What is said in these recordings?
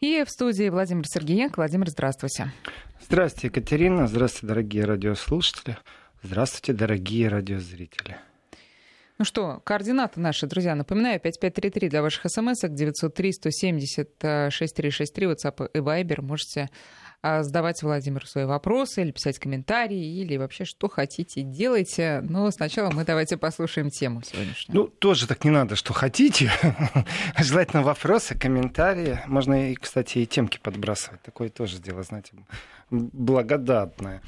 И в студии Владимир Сергеенко. Владимир, здравствуйте. Здравствуйте, Екатерина. Здравствуйте, дорогие радиослушатели. Здравствуйте, дорогие радиозрители. Ну что, координаты наши, друзья, напоминаю, 5533 для ваших смс-ок, 903-170-6363, WhatsApp и Viber. Можете задавать Владимиру свои вопросы или писать комментарии, или вообще что хотите, делайте. Но сначала мы давайте послушаем тему сегодняшнюю. Ну, тоже так не надо, что хотите. Желательно вопросы, комментарии. Можно, и, кстати, и темки подбрасывать. Такое тоже дело, знаете, благодатное.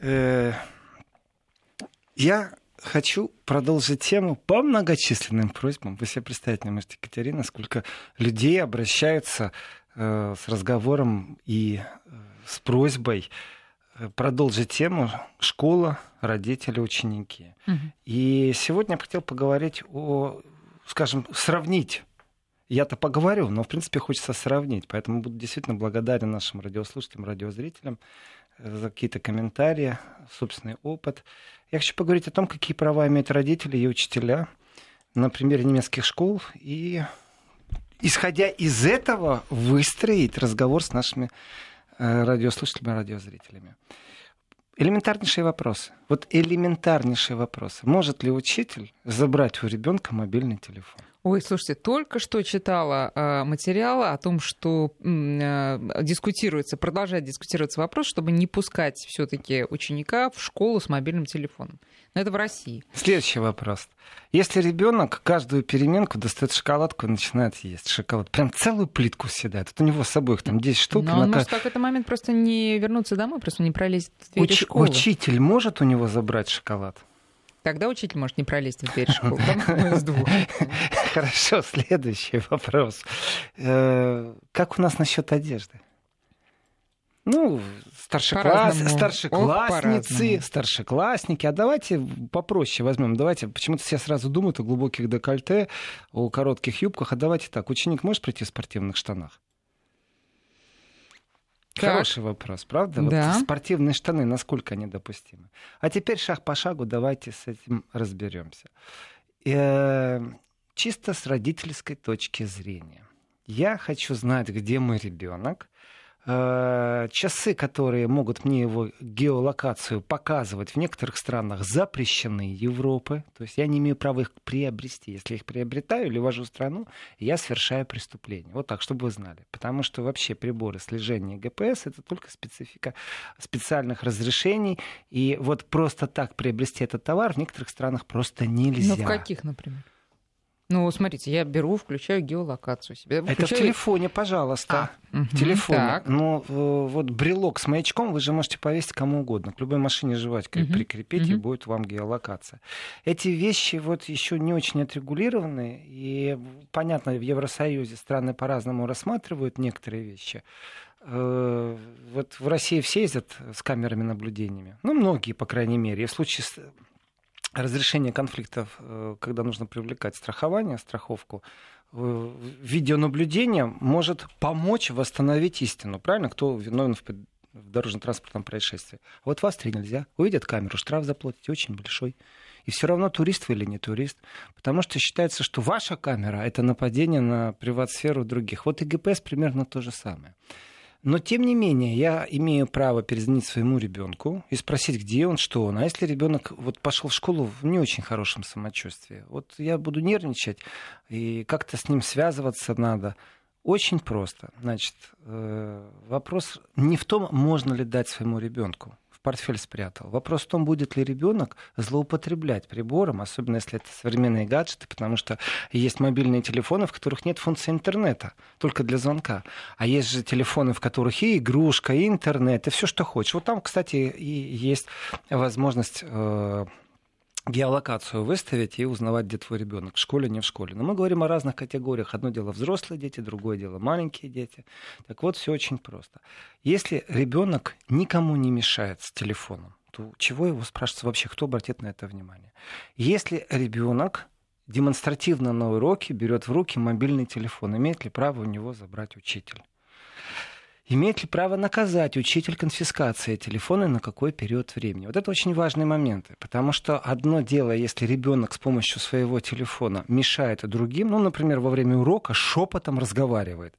Э, я хочу продолжить тему по многочисленным просьбам. Вы себе представить не можете, Екатерина, сколько людей обращаются Э, с разговором и э, с просьбой э, продолжить тему школа, родители, ученики. Угу. И сегодня я хотел поговорить о, скажем, сравнить. Я-то поговорю, но в принципе хочется сравнить. Поэтому буду действительно благодарен нашим радиослушателям, радиозрителям за какие-то комментарии, собственный опыт. Я хочу поговорить о том, какие права имеют родители и учителя на примере немецких школ и исходя из этого, выстроить разговор с нашими э, радиослушателями, радиозрителями. Элементарнейшие вопросы. Вот элементарнейшие вопросы. Может ли учитель забрать у ребенка мобильный телефон? Ой, слушайте, только что читала э, материал о том, что э, дискутируется, продолжает дискутироваться вопрос, чтобы не пускать все-таки ученика в школу с мобильным телефоном. Но это в России. Следующий вопрос. Если ребенок каждую переменку достает шоколадку и начинает есть шоколад, прям целую плитку съедает, вот у него с собой их там 10 штук. Но он на... может в какой-то момент просто не вернуться домой, просто не пролезть в дверь Уч... школы. Учитель может у него забрать шоколад? Тогда учитель может не пролезть в дверь школы. из двух. Хорошо, следующий вопрос. Э, как у нас насчет одежды? Ну, старшекласс... старшеклассницы, Ох, старшеклассники. А давайте попроще возьмем. Давайте, почему-то все сразу думают о глубоких декольте, о коротких юбках. А давайте так, ученик может прийти в спортивных штанах? Так. Хороший вопрос, правда? Да. Вот спортивные штаны, насколько они допустимы? А теперь шаг по шагу давайте с этим разберемся. Чисто с родительской точки зрения. Я хочу знать, где мой ребенок, Э, часы, которые могут мне его геолокацию показывать в некоторых странах, запрещены Европы. То есть я не имею права их приобрести. Если я их приобретаю или вожу в страну, я совершаю преступление. Вот так, чтобы вы знали. Потому что вообще приборы слежения ГПС это только специфика специальных разрешений. И вот просто так приобрести этот товар в некоторых странах просто нельзя. Ну, в каких, например? Ну, смотрите, я беру, включаю геолокацию себе. Включаю... Это в телефоне, пожалуйста. А, в телефоне. Так. Ну, вот брелок с маячком вы же можете повесить кому угодно. К любой машине жвачкой угу. прикрепить, угу. и будет вам геолокация. Эти вещи вот еще не очень отрегулированы. И, понятно, в Евросоюзе страны по-разному рассматривают некоторые вещи. Э, вот в России все ездят с камерами наблюдениями. Ну, многие, по крайней мере. И в случае разрешение конфликтов, э, когда нужно привлекать страхование, страховку, э, видеонаблюдение может помочь восстановить истину. Правильно? Кто виновен в в дорожно-транспортном происшествии. Вот в Австрии нельзя. Увидят камеру, штраф заплатить очень большой. И все равно турист вы или не турист. Потому что считается, что ваша камера — это нападение на приват-сферу других. Вот и ГПС примерно то же самое. Но, тем не менее, я имею право перезвонить своему ребенку и спросить, где он, что он. А если ребенок вот пошел в школу в не очень хорошем самочувствии, вот я буду нервничать, и как-то с ним связываться надо. Очень просто. Значит, э, вопрос не в том, можно ли дать своему ребенку портфель спрятал. Вопрос в том, будет ли ребенок злоупотреблять прибором, особенно если это современные гаджеты, потому что есть мобильные телефоны, в которых нет функции интернета, только для звонка. А есть же телефоны, в которых и игрушка, и интернет, и все, что хочешь. Вот там, кстати, и есть возможность э, геолокацию выставить и узнавать, где твой ребенок, в школе, не в школе. Но мы говорим о разных категориях. Одно дело взрослые дети, другое дело маленькие дети. Так вот, все очень просто. Если ребенок никому не мешает с телефоном, то чего его спрашивается вообще, кто обратит на это внимание? Если ребенок демонстративно на уроке берет в руки мобильный телефон, имеет ли право у него забрать учитель? Имеет ли право наказать учитель конфискацией телефона на какой период времени? Вот это очень важные моменты, потому что одно дело, если ребенок с помощью своего телефона мешает другим, ну, например, во время урока шепотом разговаривает.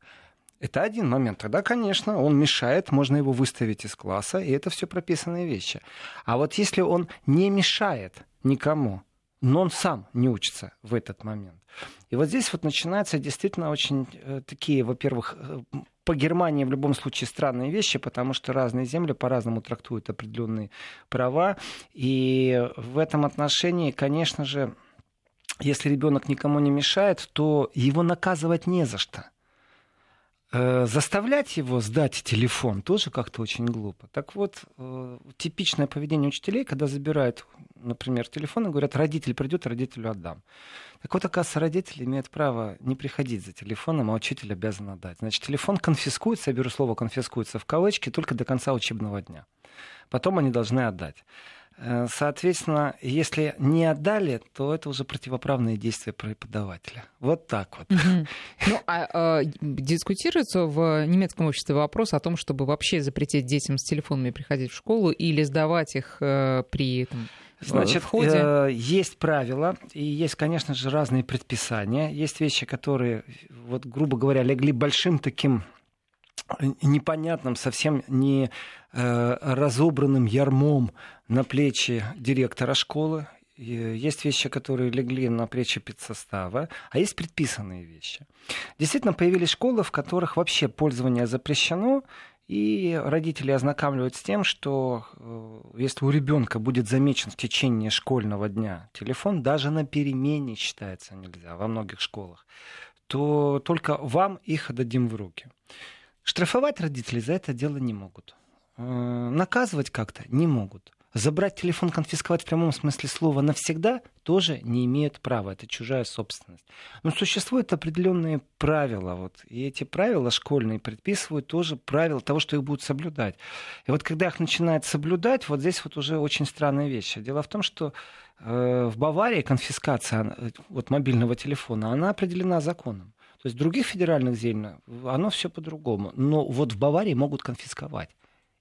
Это один момент. Тогда, конечно, он мешает, можно его выставить из класса, и это все прописанные вещи. А вот если он не мешает никому, но он сам не учится в этот момент. И вот здесь вот начинаются действительно очень э, такие, во-первых, э, по Германии в любом случае странные вещи, потому что разные земли по-разному трактуют определенные права. И в этом отношении, конечно же, если ребенок никому не мешает, то его наказывать не за что. Э, заставлять его сдать телефон тоже как-то очень глупо. Так вот, э, типичное поведение учителей, когда забирают, например, телефон и говорят, родитель придет, родителю отдам. Так вот, оказывается, родитель имеет право не приходить за телефоном, а учитель обязан отдать. Значит, телефон конфискуется, я беру слово конфискуется в кавычки, только до конца учебного дня. Потом они должны отдать. Э, соответственно, если не отдали, то это уже противоправные действия преподавателя. Вот так вот. Ну, а, а дискутируется в немецком обществе вопрос о том, чтобы вообще запретить детям с телефонами приходить в школу или сдавать их э, при там, Значит, входе? Э, есть правила, и есть, конечно же, разные предписания. Есть вещи, которые, вот, грубо говоря, легли большим таким непонятным, совсем не э, разобранным ярмом на плечи директора школы. Есть вещи, которые легли на плечи педсостава, а есть предписанные вещи. Действительно, появились школы, в которых вообще пользование запрещено, и родители ознакомливают с тем, что э, если у ребенка будет замечен в течение школьного дня телефон, даже на перемене считается нельзя во многих школах, то только вам их отдадим в руки. Штрафовать родители за это дело не могут. Э, наказывать как-то не могут. Забрать телефон, конфисковать в прямом смысле слова навсегда тоже не имеют права. Это чужая собственность. Но существуют определенные правила. Вот, и эти правила школьные предписывают тоже правила того, что их будут соблюдать. И вот когда их начинают соблюдать, вот здесь вот уже очень странная вещь. Дело в том, что э, в Баварии конфискация э, вот, мобильного телефона, она определена законом. То есть в других федеральных землях оно все по-другому. Но вот в Баварии могут конфисковать.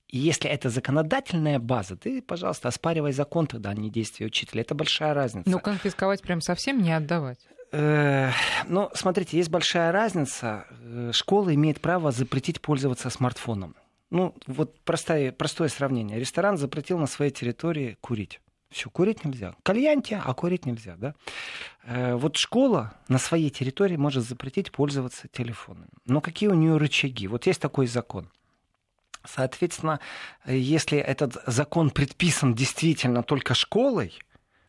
И если это законодательная база, ты, пожалуйста, оспаривай закон тогда, а не действия учителя. Это большая разница. Ну, конфисковать прям совсем не отдавать. Э, ну, смотрите, есть большая разница. Э, школа имеет право запретить пользоваться смартфоном. Ну, вот простое, простое сравнение. Ресторан запретил на своей территории курить. Все, курить нельзя. Кальянте, а курить нельзя, да? Э, вот школа на своей территории может запретить пользоваться телефонами. Но какие у нее рычаги? Вот есть такой закон. Соответственно, если этот закон предписан действительно только школой,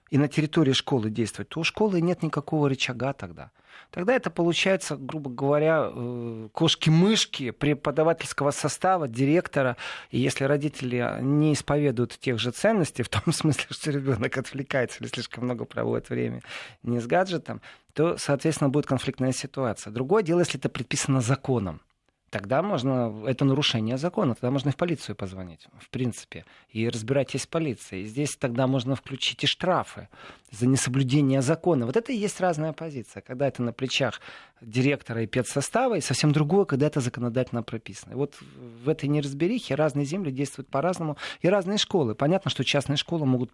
и на территории школы действовать, то у школы нет никакого рычага тогда. Тогда это получается, грубо говоря, э, кошки-мышки преподавательского состава, директора. И если родители не исповедуют тех же ценностей, в том смысле, что ребенок отвлекается или слишком много проводит время не с гаджетом, то, соответственно, будет конфликтная ситуация. Другое дело, если это предписано законом тогда можно, это нарушение закона, тогда можно и в полицию позвонить, в принципе, и разбирайтесь с полицией. Здесь тогда можно включить и штрафы за несоблюдение закона. Вот это и есть разная позиция, когда это на плечах директора и педсостава, и совсем другое, когда это законодательно прописано. И вот в этой неразберихе разные земли действуют по-разному, и разные школы. Понятно, что частные школы могут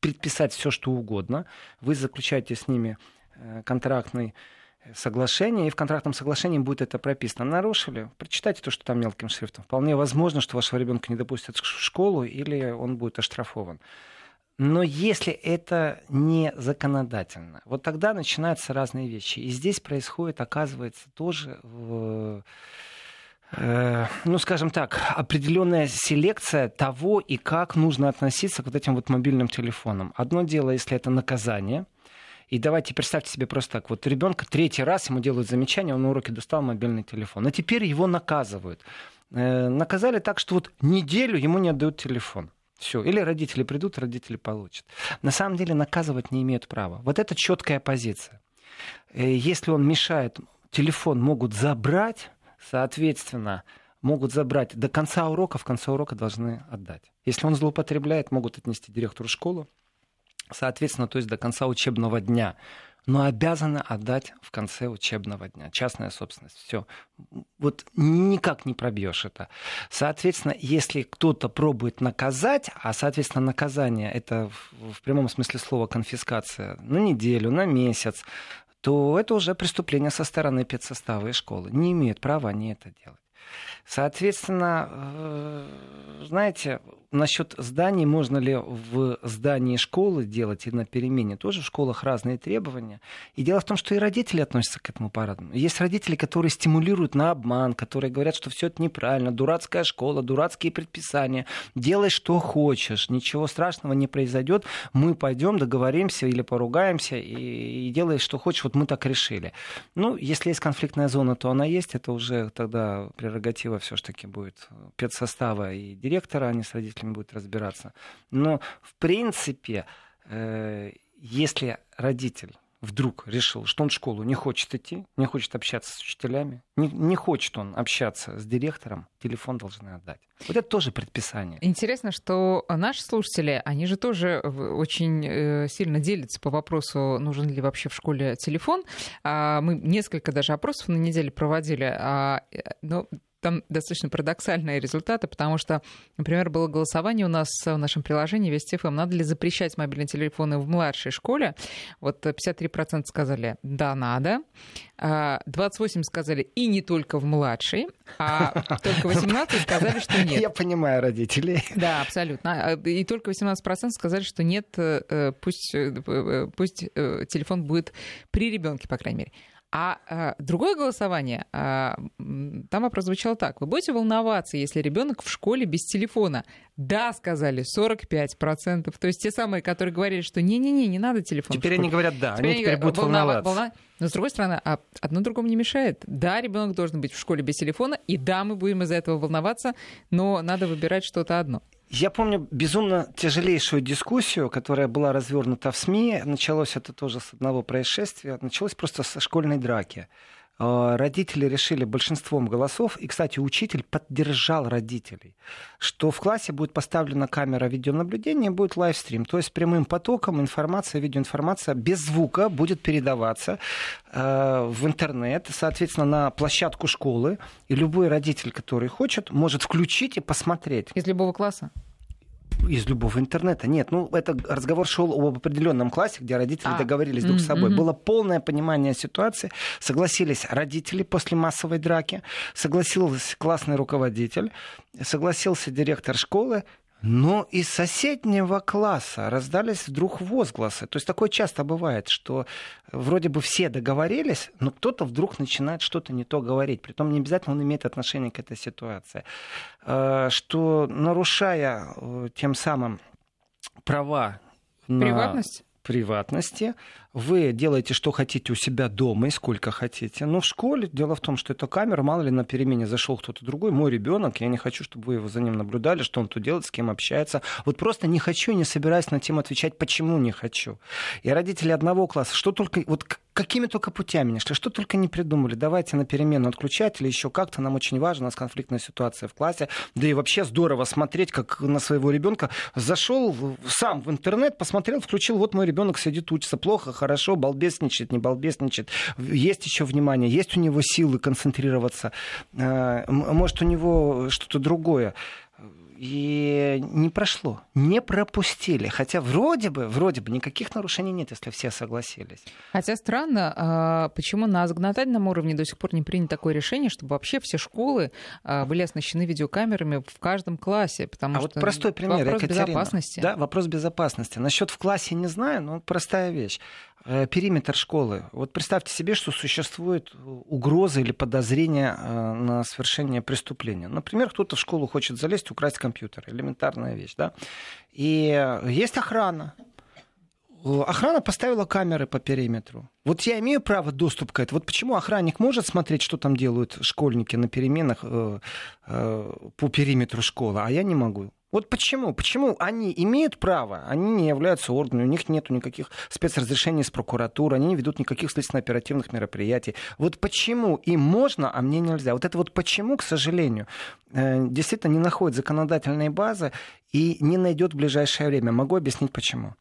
предписать все, что угодно. Вы заключаете с ними э, контрактный соглашение, и в контрактном соглашении будет это прописано. Нарушили, прочитайте то, что там мелким шрифтом. Вполне возможно, что вашего ребенка не допустят в школу или он будет оштрафован. Но если это не законодательно, вот тогда начинаются разные вещи. И здесь происходит, оказывается, тоже в э, ну, скажем так, определенная селекция того и как нужно относиться к вот этим вот мобильным телефонам. Одно дело, если это наказание, и давайте представьте себе просто так. Вот ребенка третий раз ему делают замечание, он на уроке достал мобильный телефон. А теперь его наказывают. Э, наказали так, что вот неделю ему не отдают телефон. Все. Или родители придут, родители получат. На самом деле наказывать не имеют права. Вот это четкая позиция. Э, если он мешает, телефон могут забрать, соответственно, могут забрать до конца урока, в конце урока должны отдать. Если он злоупотребляет, могут отнести директору школы, соответственно, то есть до конца учебного дня но обязаны отдать в конце учебного дня. Частная собственность. Все. Вот никак не пробьешь это. Соответственно, если кто-то пробует наказать, а, соответственно, наказание это в, прямом смысле слова конфискация на неделю, на месяц, то это уже преступление со стороны педсостава и школы. Не имеют права они это делать. Соответственно, э, знаете, насчет зданий, можно ли в здании школы делать и на перемене, тоже в школах разные требования. И дело в том, что и родители относятся к этому по-разному. Есть родители, которые стимулируют на обман, которые говорят, что все это неправильно, дурацкая школа, дурацкие предписания, делай что хочешь, ничего страшного не произойдет, мы пойдем, договоримся или поругаемся и, и делай что хочешь, вот мы так решили. Ну, если есть конфликтная зона, то она есть, это уже тогда прерогатива все-таки будет педсостава и директора, не с родителями будет разбираться. Но, в принципе, э, если родитель вдруг решил, что он в школу не хочет идти, не хочет общаться с учителями, не, не хочет он общаться с директором, телефон должны отдать. Вот это тоже предписание. Интересно, что наши слушатели, они же тоже очень э, сильно делятся по вопросу, нужен ли вообще в школе телефон. А, мы несколько даже опросов на неделе проводили, а, э, но там достаточно парадоксальные результаты, потому что, например, было голосование у нас в нашем приложении Вести ФМ, надо ли запрещать мобильные телефоны в младшей школе. Вот 53% сказали «да, надо», 28 а сказали «и не только в младшей», а только 18 сказали, что нет. Я понимаю родителей. Да, абсолютно. А, и только 18% сказали, что нет, э, пусть, э, пусть э, телефон будет при ребенке, по крайней мере. А, а другое голосование, а, там вопрос звучал так. Вы будете волноваться, если ребенок в школе без телефона? Да, сказали 45%. То есть те самые, которые говорили, что не-не-не, не надо телефон. Теперь они говорят да, теперь они теперь будут волноваться. Волна... Но с другой стороны, а одно другому не мешает. Да, ребенок должен быть в школе без телефона, и да, мы будем из-за этого волноваться, но надо выбирать что-то одно. Я помню безумно тяжелейшую дискуссию, которая была развернута в СМИ. Началось это тоже с одного происшествия. Началось просто со школьной драки. А, родители решили большинством голосов, и, кстати, учитель поддержал родителей, что в классе будет поставлена камера видеонаблюдения, будет лайвстрим, то есть прямым потоком информация, видеоинформация без звука будет передаваться э, в интернет, соответственно, на площадку школы, и любой родитель, который хочет, может включить и посмотреть. Из любого класса? Из любого интернета. Нет, ну это разговор шел об определенном классе, где родители а. договорились друг с собой. Mm-hmm. Было полное понимание ситуации. Согласились родители после массовой драки, согласился классный руководитель, согласился директор школы, но из соседнего класса раздались вдруг возгласы. То есть такое часто бывает, что вроде бы все договорились, но кто-то вдруг начинает что-то не то говорить. Притом не обязательно он имеет отношение к этой ситуации. Э, что нарушая э, тем самым права Приватность? на приватности, вы делаете, что хотите у себя дома и сколько хотите. Но в школе дело в том, что эта камера, мало ли на перемене зашел кто-то другой, мой ребенок, я не хочу, чтобы вы его за ним наблюдали, что он тут делает, с кем общается. Вот просто не хочу, не собираюсь на тему отвечать, почему не хочу. И родители одного класса, что только, вот какими только путями не шли, что только не придумали. Давайте на перемену отключать или еще как-то. Нам очень важно, у нас конфликтная ситуация в классе. Да и вообще здорово смотреть, как на своего ребенка зашел сам в интернет, посмотрел, включил, вот мой ребенок сидит, учится плохо, хорошо, балбесничает, не балбесничает. Есть еще внимание, есть у него силы концентрироваться. Э, может, у него что-то другое и не прошло, не пропустили. Хотя вроде бы, вроде бы никаких нарушений нет, если все согласились. Хотя странно, а, почему на законодательном уровне до сих пор не принято такое решение, чтобы вообще все школы а, были оснащены видеокамерами в каждом классе, потому а что вот простой пример, вопрос Екатерина. безопасности. Да, вопрос безопасности. Насчет в классе не знаю, но простая вещь. Э, периметр школы. Вот представьте себе, что существует угроза или подозрение э, на совершение преступления. Например, кто-то в школу хочет залезть, украсть компьютер. Элементарная вещь, да? И есть охрана. Охрана поставила камеры по периметру. Вот я имею право доступ к этому. Вот почему охранник может смотреть, что там делают школьники на переменах э, по периметру школы, а я не могу. Вот почему? Почему они имеют право? Они не являются органами, у них нет никаких спецразрешений с прокуратуры, они не ведут никаких следственно-оперативных мероприятий. Вот почему им можно, а мне нельзя? Вот это вот почему, к сожалению, э, действительно не находит законодательной базы, и не найдет в ближайшее время. Могу объяснить почему.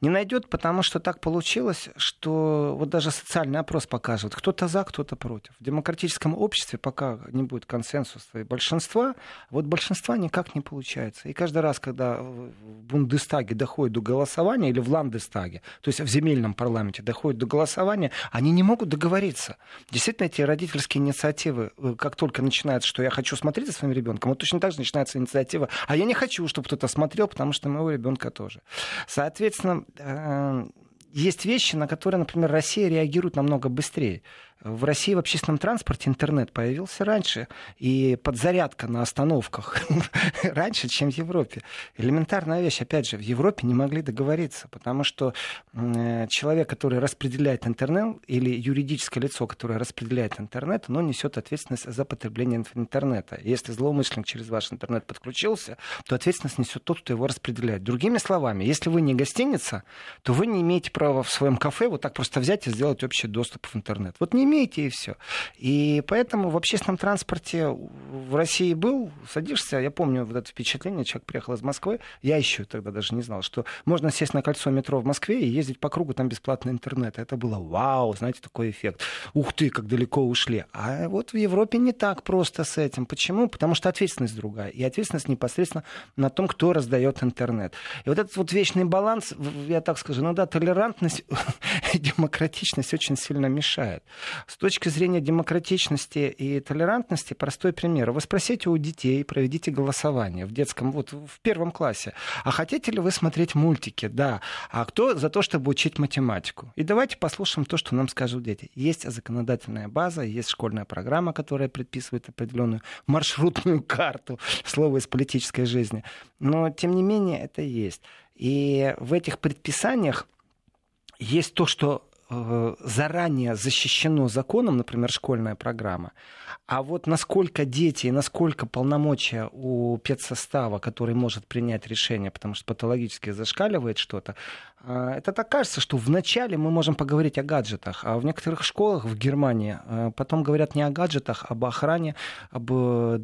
Не найдет, потому что так получилось, что вот даже социальный опрос показывает, кто-то за, кто-то против. В демократическом обществе пока не будет консенсуса и большинства, вот большинства никак не получается. И каждый раз, когда в Бундестаге доходит до голосования или в Ландестаге, то есть в земельном парламенте доходит до голосования, они не могут договориться. Действительно, эти родительские инициативы, э, как только начинается, что я хочу смотреть за своим ребенком, вот точно так же начинается инициатива, а я не хочу, чтобы кто-то смотрел, потому что моего ребенка тоже. Соответственно, э, есть вещи, на которые, например, Россия реагирует намного быстрее. В России в общественном транспорте интернет появился раньше, и подзарядка на остановках раньше, чем в Европе. Элементарная вещь, опять же, в Европе не могли договориться, потому что э, человек, который распределяет интернет, или юридическое лицо, которое распределяет интернет, оно несет ответственность за потребление интернета. Если злоумышленник через ваш интернет подключился, то ответственность несет тот, кто его распределяет. Другими словами, если вы не гостиница, то вы не имеете права в своем кафе вот так просто взять и сделать общий доступ в интернет. Вот не имеете, и все. И поэтому в общественном транспорте в России был, садишься, я помню вот это впечатление, человек приехал из Москвы, я еще тогда даже не знал, что можно сесть на кольцо метро в Москве и ездить по кругу, там бесплатный интернет. Это было вау, знаете, такой эффект. Ух ты, как далеко ушли. А вот в Европе не так просто с этим. Почему? Потому что ответственность другая. И ответственность непосредственно на том, кто раздает интернет. И вот этот вот вечный баланс, я так скажу, ну да, толерантность и демократичность очень сильно мешает. С точки зрения демократичности и толерантности простой пример. Вы спросите у детей, проведите голосование в детском, вот в первом классе. А хотите ли вы смотреть мультики? Да. А кто за то, чтобы учить математику? И давайте послушаем то, что нам скажут дети. Есть законодательная база, есть школьная программа, которая предписывает определенную маршрутную карту, слово из политической жизни. Но, тем не менее, это есть. И в этих предписаниях есть то, что заранее защищено законом, например, школьная программа, а вот насколько дети и насколько полномочия у педсостава, который может принять решение, потому что патологически зашкаливает что-то, это так кажется, что вначале мы можем поговорить о гаджетах, а в некоторых школах в Германии а, потом говорят не о гаджетах, а об охране, об э,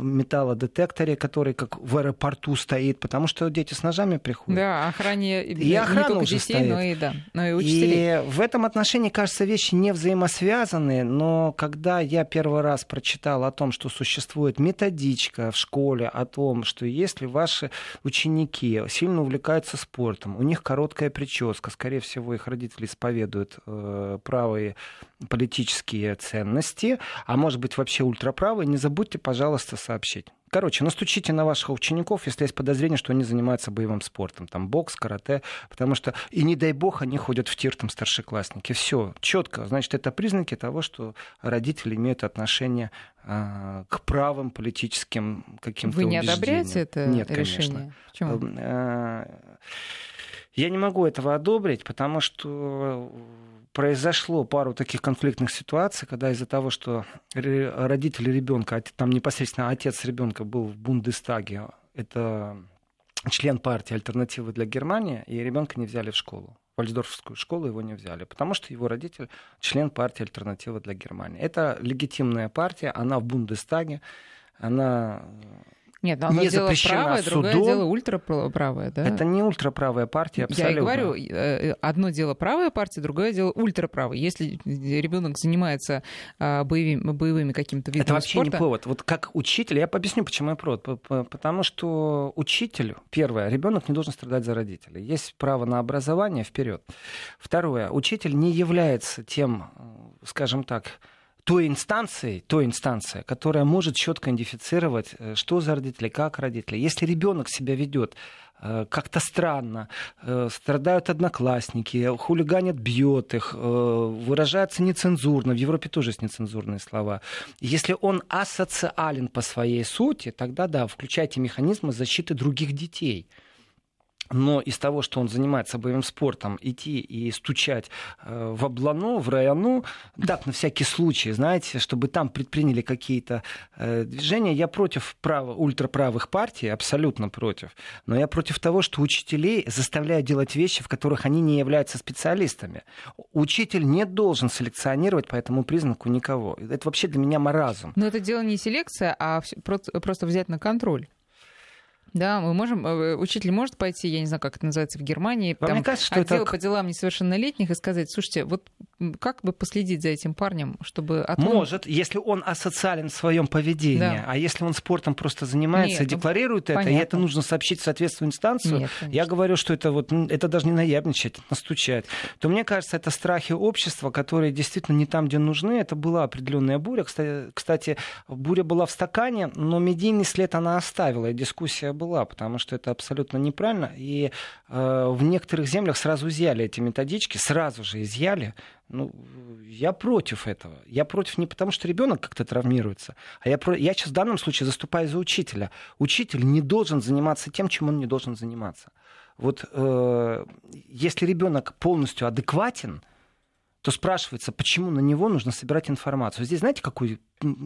металлодетекторе, который как в аэропорту стоит, потому что дети с ножами приходят. Да, охране и охрана не только уже детей, стоит. но и, да, но и учителей. И в этом отношении, кажется, вещи не взаимосвязаны, но когда я первый раз прочитал о том, что существует методичка в школе о том, что если ваши ученики сильно увлекаются спортом, у них короткая короткая прическа. Скорее всего, их родители исповедуют э, правые политические ценности, а может быть вообще ультраправые. Не забудьте, пожалуйста, сообщить. Короче, настучите на ваших учеников, если есть подозрение, что они занимаются боевым спортом, там бокс, карате, потому что, и не дай бог, они ходят в тир, там, старшеклассники. Все, четко. Значит, это признаки того, что родители имеют отношение а, к правым политическим каким-то Вы не одобряете это Нет, решение? Конечно. Почему? А, я не могу этого одобрить, потому что произошло пару таких конфликтных ситуаций, когда из-за того, что родители ребенка, там непосредственно отец ребенка был в Бундестаге, это член партии «Альтернативы для Германии», и ребенка не взяли в школу. В Вальсдорфскую школу его не взяли, потому что его родитель член партии «Альтернатива для Германии». Это легитимная партия, она в Бундестаге, она нет, но не дело правое, судом. другое дело ультраправое, да? Это не ультраправая партия, абсолютно. Я и говорю, э, одно дело правая партия, другое дело ультраправая. Если ребенок занимается а, боевыми, боевыми какими-то видами Это вообще спорта... не повод. Вот как учитель, я объясню, почему я повод. Потому что учитель, первое, ребенок не должен страдать за родителей. Есть право на образование вперед. Второе, учитель не является тем, скажем так, той инстанцией, той инстанция, которая может четко идентифицировать, э, что за родители, как родители. Если ребенок себя ведет э, как-то странно, э, страдают одноклассники, хулиганят, бьет их, выражается нецензурно, в Европе тоже есть нецензурные слова. Если он асоциален по своей сути, тогда да, включайте механизмы защиты других детей но из того, что он занимается боевым спортом, идти и стучать э, в облану, в району, так, на всякий случай, знаете, чтобы там предприняли какие-то э, движения, я против право, ультраправых партий, абсолютно против. Но я против того, что учителей заставляют делать вещи, в которых они не являются специалистами. Учитель не должен селекционировать по этому признаку никого. Это вообще для меня маразм. Но это дело не селекция, а просто взять на контроль. Да, мы можем, э, учитель может пойти, я не знаю, как это называется в Германии, Вам там, кажется, что отдел это... по делам несовершеннолетних и сказать, слушайте, вот как бы последить за этим парнем, чтобы... От Может, если он асоциален в своем поведении, да. а если он спортом просто занимается, Нет, ну, декларирует это, понятно. и это нужно сообщить в соответствующую инстанцию, Нет, я говорю, что это вот, это даже не наябничать, это настучать, то мне кажется, это страхи общества, которые действительно не там, где нужны. Это была определенная буря. Кстати, кстати буря была в стакане, но медийный след она оставила, и дискуссия была, потому что это абсолютно неправильно. И э, в некоторых землях сразу изъяли эти методички, сразу же изъяли. Ну, я против этого. Я против не потому, что ребенок как-то травмируется, а я, про... я сейчас в данном случае заступаю за учителя. Учитель не должен заниматься тем, чем он не должен заниматься. Вот э, если ребенок полностью адекватен, то спрашивается, почему на него нужно собирать информацию. Здесь знаете, какой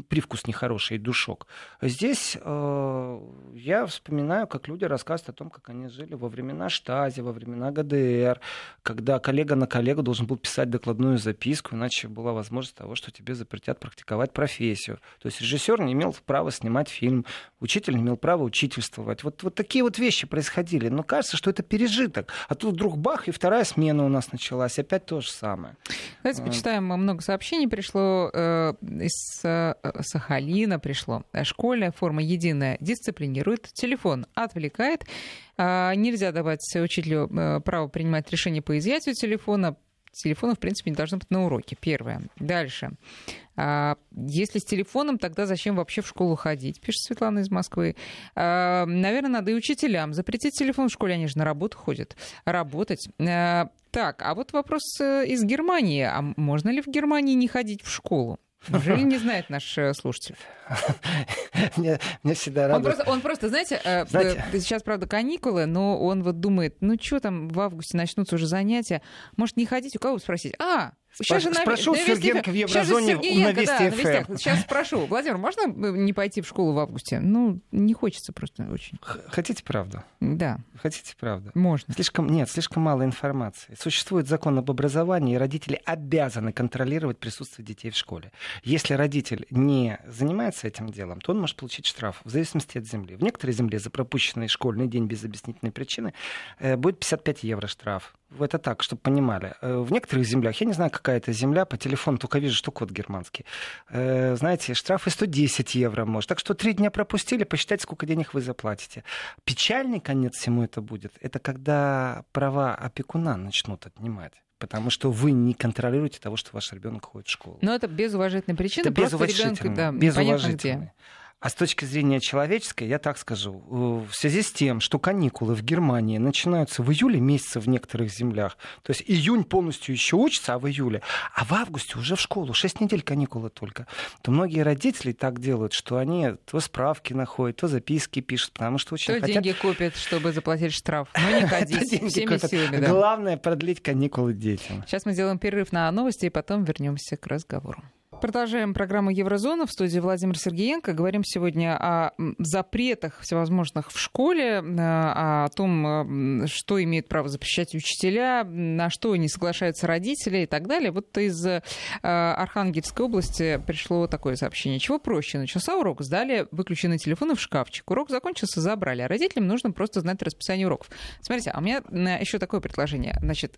привкус нехороший, душок. Здесь э, я вспоминаю, как люди рассказывают о том, как они жили во времена Штази, во времена ГДР, когда коллега на коллегу должен был писать докладную записку, иначе была возможность того, что тебе запретят практиковать профессию. То есть режиссер не имел права снимать фильм, учитель не имел права учительствовать. Вот, вот такие вот вещи происходили. Но кажется, что это пережиток. А тут вдруг бах, и вторая смена у нас началась. Опять то же самое. Давайте почитаем. Много сообщений пришло э, из э, Э, Сахалина пришло. Школьная форма единая дисциплинирует, телефон отвлекает. А, нельзя давать учителю э, право принимать решение по изъятию телефона. Телефона, в принципе, не должно быть на уроке. Первое. Дальше. А, если с телефоном, тогда зачем вообще в школу ходить, пишет Светлана из Москвы. А, наверное, надо и учителям запретить телефон в школе, они же на работу ходят. Работать. Так, а вот вопрос э, из Германии. А можно ли в Германии не ходить в школу? Неужели не знает наш э, слушатель? мне, мне всегда радует. Он просто, он просто знаете, э, знаете, сейчас, правда, каникулы, но он вот думает, ну что там, в августе начнутся уже занятия, может, не ходить, у кого спросить? А, Сейчас же спрошу на... Сергеенко в Еврозоне на Вести да, ФМ. Сейчас спрошу. Владимир, можно не пойти в школу в августе? Ну, не хочется просто очень. Хотите правду? Да. Хотите правду? Можно. Слишком, нет, слишком мало информации. Существует закон об образовании, и родители обязаны контролировать присутствие детей в школе. Если родитель не занимается этим делом, то он может получить штраф в зависимости от земли. В некоторой земле за пропущенный школьный день без объяснительной причины э, будет 55 евро штраф. Это так, чтобы понимали. Э, в некоторых землях, я не знаю, какая это земля, по телефону только вижу, что код германский. Э, знаете, штрафы 110 евро может. Так что три дня пропустили, посчитайте, сколько денег вы заплатите. Печальный конец всему это будет. Это когда права опекуна начнут отнимать потому что вы не контролируете того, что ваш ребенок ходит в школу. Но это без уважительной причины. Это без уважительной. Да, без уважительной. А с точки зрения человеческой, я так скажу, э, в связи с тем, что каникулы в Германии начинаются в июле месяце в некоторых землях, то есть июнь полностью еще учится, а в июле, а в августе уже в школу, 6 недель каникулы только, то многие родители так делают, что они то справки находят, то записки пишут, потому что очень то хотят... деньги купят, чтобы заплатить штраф. Ну не ходить всеми силами. Главное продлить каникулы детям. Сейчас мы сделаем перерыв на новости и потом вернемся к разговору. Продолжаем программу Еврозона. В студии Владимир Сергеенко. Говорим сегодня о запретах всевозможных в школе, э, о том, э, что имеют право запрещать учителя, на что не соглашаются родители и так далее. Вот из э, Архангельской области пришло такое сообщение. Чего проще? Начался урок, сдали выключенные телефоны в шкафчик. Урок закончился, забрали. А родителям нужно просто знать расписание уроков. Смотрите, а у меня еще такое предложение. Значит,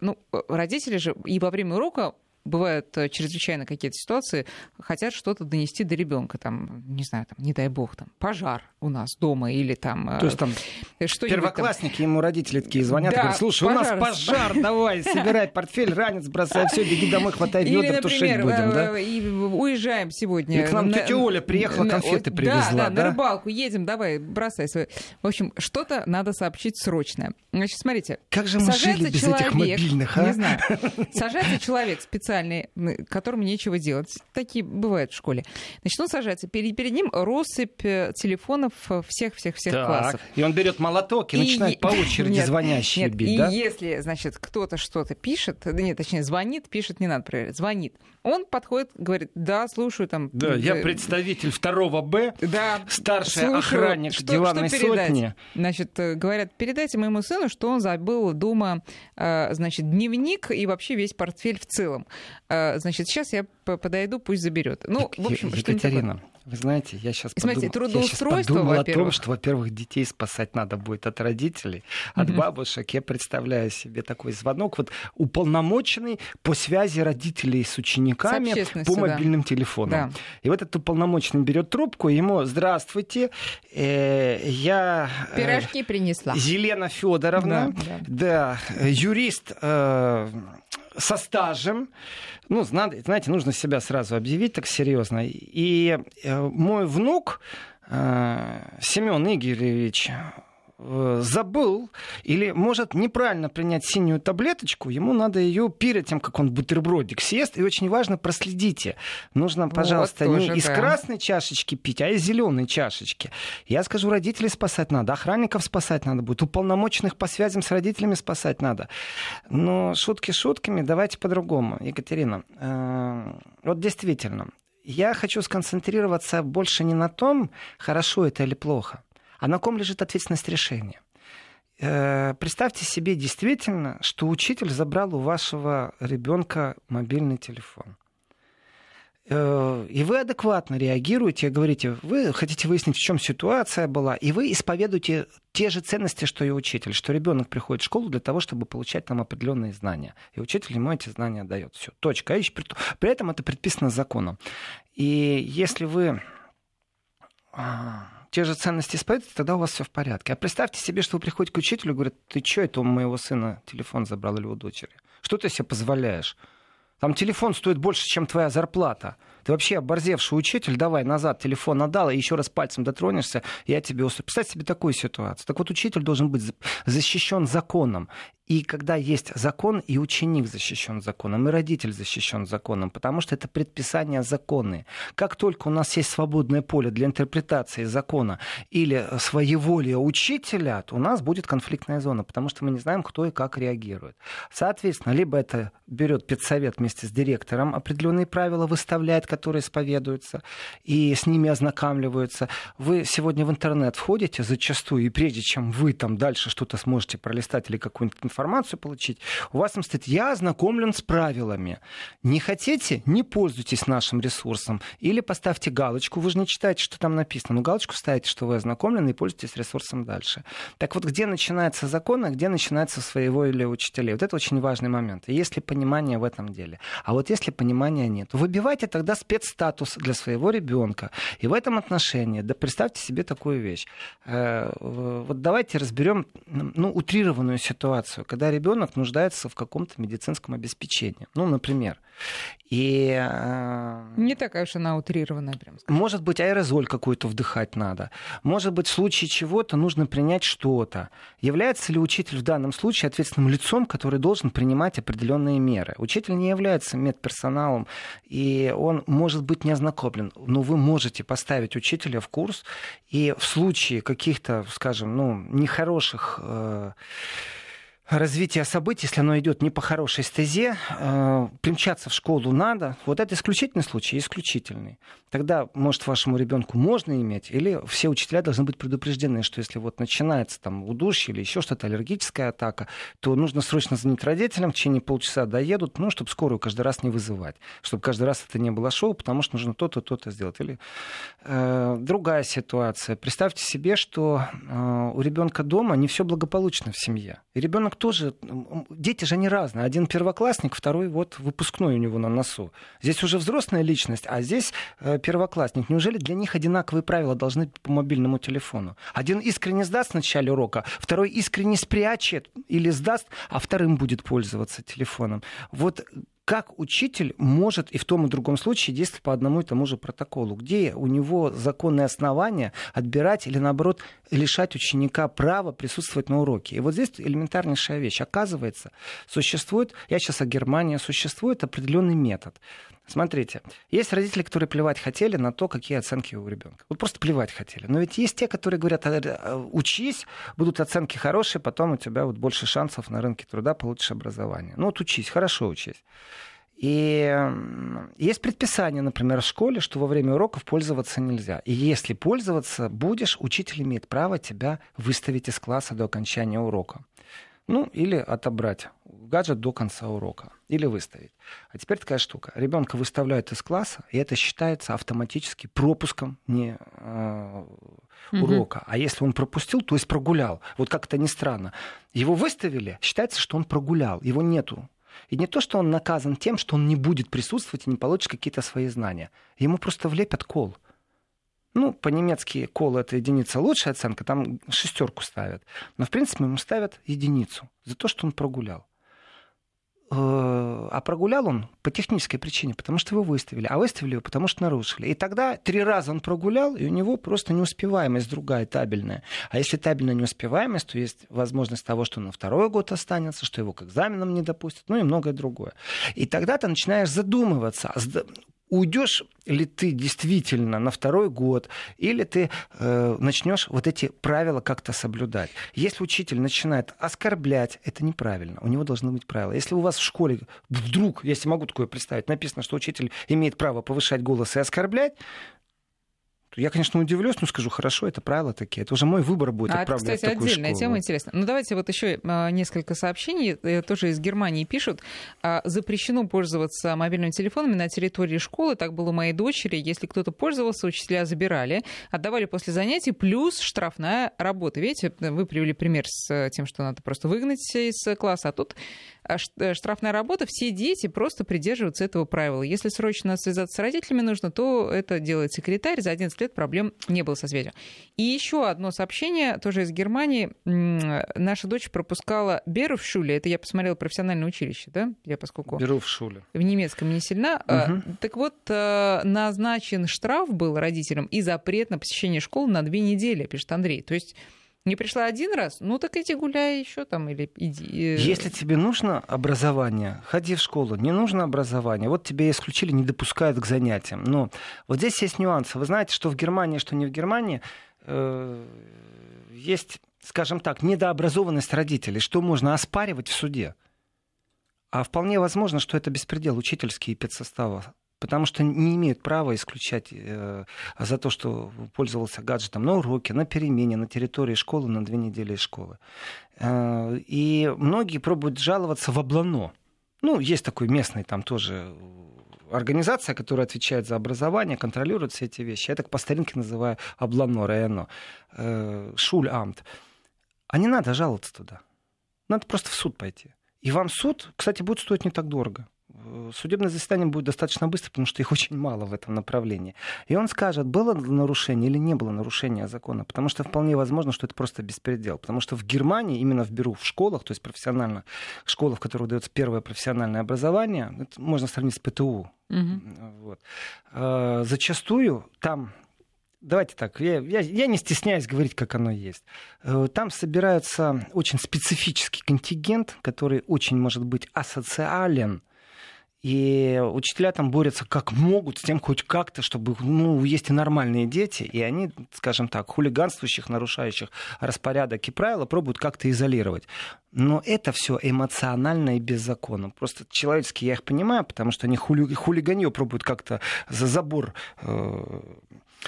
ну, родители же и во время урока бывают э, чрезвычайно какие-то ситуации, хотят что-то донести до ребенка, там, не знаю, там, не дай бог, там, пожар у нас дома или там... Э, То есть там первоклассники, там... ему родители такие звонят, да, говорят, слушай, пожар. у нас пожар, давай, собирай портфель, ранец бросай, все, беги домой, хватай ведра, тушить будем, да? Э, и уезжаем сегодня. И к нам тетя Оля приехала, конфеты привезла, да? Да, на рыбалку едем, давай, бросай свои. В общем, что-то надо сообщить срочно. Значит, смотрите. Как же мы жили без этих мобильных, а? Не знаю. Сажается человек специально специальный, которому нечего делать. Такие бывают в школе. Значит, он сажается. Перед, перед ним россыпь э, телефонов всех-всех-всех классов. И он берет молоток и, и начинает по очереди нет, звонящие нет, бить, и да? если, значит, кто-то что-то пишет, нет, точнее, звонит, пишет, не надо проверять, звонит. Он подходит, говорит, да, слушаю там... Да, я э, представитель второго Б, да, старший слушаю, охранник что, диванной что сотни. Значит, э, говорят, передайте моему сыну, что он забыл дома, значит, дневник и вообще весь портфель в целом. Значит, сейчас я подойду, пусть заберет. Ну, так, в общем, Екатерина, Вы знаете, я сейчас смотрите, подумал, трудоустройство, я подумал о том, что, во-первых, детей спасать надо будет от родителей, от mm-hmm. бабушек. Я представляю себе такой звонок. Вот уполномоченный по связи родителей с учениками с по мобильным да. телефонам. Да. И вот этот уполномоченный берет трубку, ему «Здравствуйте, э, я...» э, Пирожки принесла. Елена Федоровна, да, да. да юрист э, со стажем. Ну, знаете, нужно себя сразу объявить так серьезно. И э, мой внук э, Семен Игоревич забыл или может неправильно принять синюю таблеточку, ему надо ее перед тем, как он бутербродик съест. И очень важно, проследите. Нужно, пожалуйста, вот тоже, не из да. красной чашечки пить, а из зеленой чашечки. Я скажу, родителей спасать надо, охранников спасать надо будет, уполномоченных по связям с родителями спасать надо. Но шутки шутками, давайте по-другому. Екатерина, э, вот действительно, я хочу сконцентрироваться больше не на том, хорошо это или плохо, а на ком лежит ответственность решения? Э, представьте себе действительно, что учитель забрал у вашего ребенка мобильный телефон. Э, и вы адекватно реагируете, говорите, вы хотите выяснить, в чем ситуация была, и вы исповедуете те же ценности, что и учитель, что ребенок приходит в школу для того, чтобы получать там определенные знания. И учитель ему эти знания дает. Все, точка. А при этом это предписано законом. И если вы а, те же ценности исповедуете, тогда у вас все в порядке. А представьте себе, что вы приходите к учителю и говорите, ты что это у моего сына телефон забрал или у дочери? Что ты себе позволяешь? Там телефон стоит больше, чем твоя зарплата. Ты вообще оборзевший учитель, давай назад телефон отдал, и еще раз пальцем дотронешься, я тебе устрою. Представь себе такую ситуацию. Так вот, учитель должен быть защищен законом. И когда есть закон, и ученик защищен законом, и родитель защищен законом, потому что это предписания законы. Как только у нас есть свободное поле для интерпретации закона или своеволия учителя, то у нас будет конфликтная зона, потому что мы не знаем, кто и как реагирует. Соответственно, либо это берет педсовет вместе с директором определенные правила, выставляет, которые исповедуются, и с ними ознакомливаются. Вы сегодня в интернет входите зачастую, и прежде чем вы там дальше что-то сможете пролистать или какую-нибудь информацию получить, у вас там стоит «Я ознакомлен с правилами». Не хотите? Не пользуйтесь нашим ресурсом. Или поставьте галочку. Вы же не читаете, что там написано. Но галочку ставите, что вы ознакомлены, и пользуйтесь ресурсом дальше. Так вот, где начинается закон, а где начинается своего или учителей? Вот это очень важный момент. И если понимание в этом деле. А вот если понимания нет, выбивайте тогда спецстатус для своего ребенка. И в этом отношении, да представьте себе такую вещь. Э, вот давайте разберем ну, утрированную ситуацию, когда ребенок нуждается в каком-то медицинском обеспечении. Ну, например. И, э, Не такая уж она утрированная, прям скажем. Может быть, аэрозоль какой-то вдыхать надо. Может быть, в случае чего-то нужно принять что-то. Является ли учитель в данном случае ответственным лицом, который должен принимать определенные меры? Учитель не является медперсоналом, и он может быть не ознакомлен. Но вы можете поставить учителя в курс, и в случае каких-то, скажем, ну, нехороших э, развития событий, если оно идет не по хорошей стезе, э, примчаться в школу надо. Вот это исключительный случай, исключительный. Тогда, может, вашему ребенку можно иметь, или все учителя должны быть предупреждены, что если вот начинается там удушье или еще что-то, аллергическая атака, то нужно срочно звонить родителям, в течение полчаса доедут, ну, чтобы скорую каждый раз не вызывать, чтобы каждый раз это не было шоу, потому что нужно то-то, то-то сделать. Или э, другая ситуация. Представьте себе, что э, у ребенка дома не все благополучно в семье. И ребенок тоже, дети же не разные. Один первоклассник, второй вот выпускной у него на носу. Здесь уже взрослая личность, а здесь э, первоклассник. Неужели для них одинаковые правила должны быть по мобильному телефону? Один искренне сдаст в начале урока, второй искренне спрячет или сдаст, а вторым будет пользоваться телефоном. Вот как учитель может и в том и другом случае действовать по одному и тому же протоколу? Где у него законные основания отбирать или, наоборот, лишать ученика права присутствовать на уроке? И вот здесь элементарнейшая вещь. Оказывается, существует, я сейчас о Германии, существует определенный метод. Смотрите, есть родители, которые плевать хотели на то, какие оценки у ребенка. Вот просто плевать хотели. Но ведь есть те, которые говорят, «А, учись, будут оценки хорошие, потом у тебя вот больше шансов на рынке труда, получишь образование. Ну вот учись, хорошо учись. И есть предписание, например, в школе, что во время уроков пользоваться нельзя. И если пользоваться будешь, учитель имеет право тебя выставить из класса до окончания урока. Ну, или отобрать гаджет до конца урока. Или выставить. А теперь такая штука. Ребенка выставляют из класса, и это считается автоматически пропуском не э, урока. А если он пропустил, то есть прогулял. Вот как это ни странно. Его выставили, считается, что он прогулял. Его нету. И не то, что он наказан тем, что он не будет присутствовать и не получит какие-то свои знания. Ему просто влепят кол. Ну, по-немецки кол это единица лучшая оценка, там шестерку ставят. Но, в принципе, ему ставят единицу за то, что он прогулял. Э, а прогулял он по технической причине, потому что его выставили. А выставили его, потому что нарушили. И тогда три раза он прогулял, и у него просто неуспеваемость другая, табельная. А если табельная неуспеваемость, то есть возможность того, что он на второй год останется, что его к экзаменам не допустят, ну и многое другое. И тогда ты начинаешь задумываться, а уйдешь ли ты действительно на второй год, или ты э, начнешь вот эти правила как-то соблюдать. Если учитель начинает оскорблять, это неправильно. У него должны быть правила. Если у вас в школе вдруг, если могу такое представить, написано, что учитель имеет право повышать голос и оскорблять, я, конечно, удивлюсь, но скажу, хорошо, это правила такие. Это уже мой выбор будет а это, кстати, отдельная школу. тема интересная. Ну, давайте вот еще а, несколько сообщений. Э, тоже из Германии пишут. А, запрещено пользоваться мобильными телефонами на территории школы. Так было у моей дочери. Если кто-то пользовался, учителя забирали, отдавали после занятий, плюс штрафная работа. Видите, вы привели пример с тем, что надо просто выгнать из класса, а тут э, штрафная работа, все дети просто придерживаются этого правила. Если срочно связаться с родителями нужно, то это делает секретарь. За 11 лет проблем не было со связью. И еще одно сообщение, тоже из Германии. Наша дочь пропускала Беру в Шуле. Это я посмотрела профессиональное училище, да? Я поскольку... Беру в Шуле. В немецком не сильна. Угу. Так вот, э, назначен штраф был родителям и запрет на посещение школы на две недели, пишет Андрей. То есть не пришла один раз, ну так иди гуляй еще там или иди. Э, Если тебе нужно образование, ходи в школу. Не нужно образование. Вот тебе исключили, не допускают к занятиям. Но вот здесь есть нюансы. Вы знаете, что в Германии, что не в Германии, э, есть, скажем так, недообразованность родителей, что можно оспаривать в суде. А вполне возможно, что это беспредел учительский и педсостава потому что не имеют права исключать э, за то, что пользовался гаджетом на уроке, на перемене, на территории школы, на две недели из школы. Э, и многие пробуют жаловаться в облано. Ну, есть такой местный там тоже организация, которая отвечает за образование, контролирует все эти вещи. Я так по старинке называю облано, районо, э, шуль-амт. А не надо жаловаться туда. Надо просто в суд пойти. И вам суд, кстати, будет стоить не так дорого. Э, судебное заседание будет достаточно быстро, потому что их очень мало в этом направлении. И он скажет, было нарушение или не было нарушения закона, потому что вполне возможно, что это просто беспредел. Потому что в Германии, именно в Беру, в школах, то есть профессионально, школах, в которых дается первое профессиональное образование, это можно сравнить с ПТУ. Угу. Вот. А, зачастую там давайте так, я, я, я не стесняюсь говорить, как оно есть. Э, там собирается очень специфический контингент, который очень может быть асоциален и учителя там борются как могут с тем хоть как-то, чтобы, ну, есть и нормальные дети, и они, скажем так, хулиганствующих, нарушающих распорядок и правила пробуют как-то изолировать. Но это все эмоционально и беззаконно. Просто человечески я их понимаю, потому что они хули... хулиганье пробуют как-то за забор э,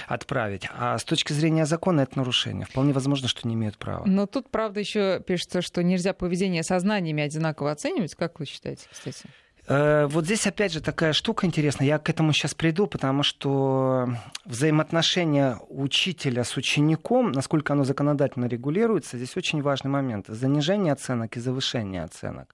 отправить. А с точки зрения закона это нарушение. Вполне возможно, что не имеют права. Но тут, правда, еще пишется, что нельзя поведение сознаниями одинаково оценивать. Как вы считаете, кстати? Э, вот здесь опять же такая штука интересная. Я к этому сейчас приду, потому что взаимоотношения учителя с учеником, насколько оно законодательно регулируется, здесь очень важный момент. Занижение оценок и завышение оценок.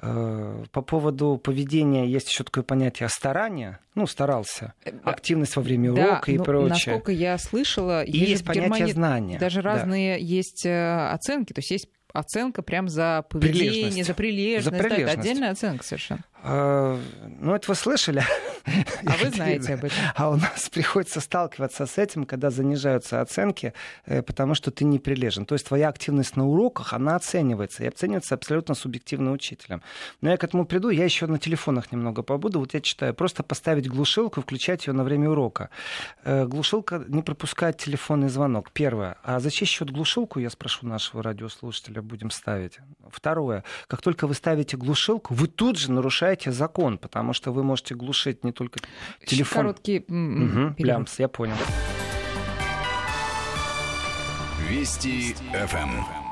Э, по поводу поведения есть еще такое понятие старания. Ну, старался. Э, Активность во время урока да, и прочее. Насколько я слышала, и есть, есть понятие знания. Даже разные да. есть оценки. То есть есть оценка прям за поведение, за прилежность. За прилежность. Да, это отдельная оценка совершенно. А, ну, это вы слышали. А вы знаете об этом. А у нас приходится сталкиваться с этим, когда занижаются оценки, э, потому что ты не прилежен. То есть твоя активность на уроках, она оценивается. И оценивается абсолютно субъективно учителем. Но я к этому приду, я еще на телефонах немного побуду. Вот я читаю, просто поставить глушилку, включать ее на время урока. Э, глушилка не пропускает телефонный звонок. Первое. А за чей счет глушилку, я спрошу нашего радиослушателя, будем ставить? Второе. Как только вы ставите глушилку, вы тут же нарушаете закон, потому что вы можете глушить не только телефон. Короткий угу, плямс, я понял. Вести ФМ.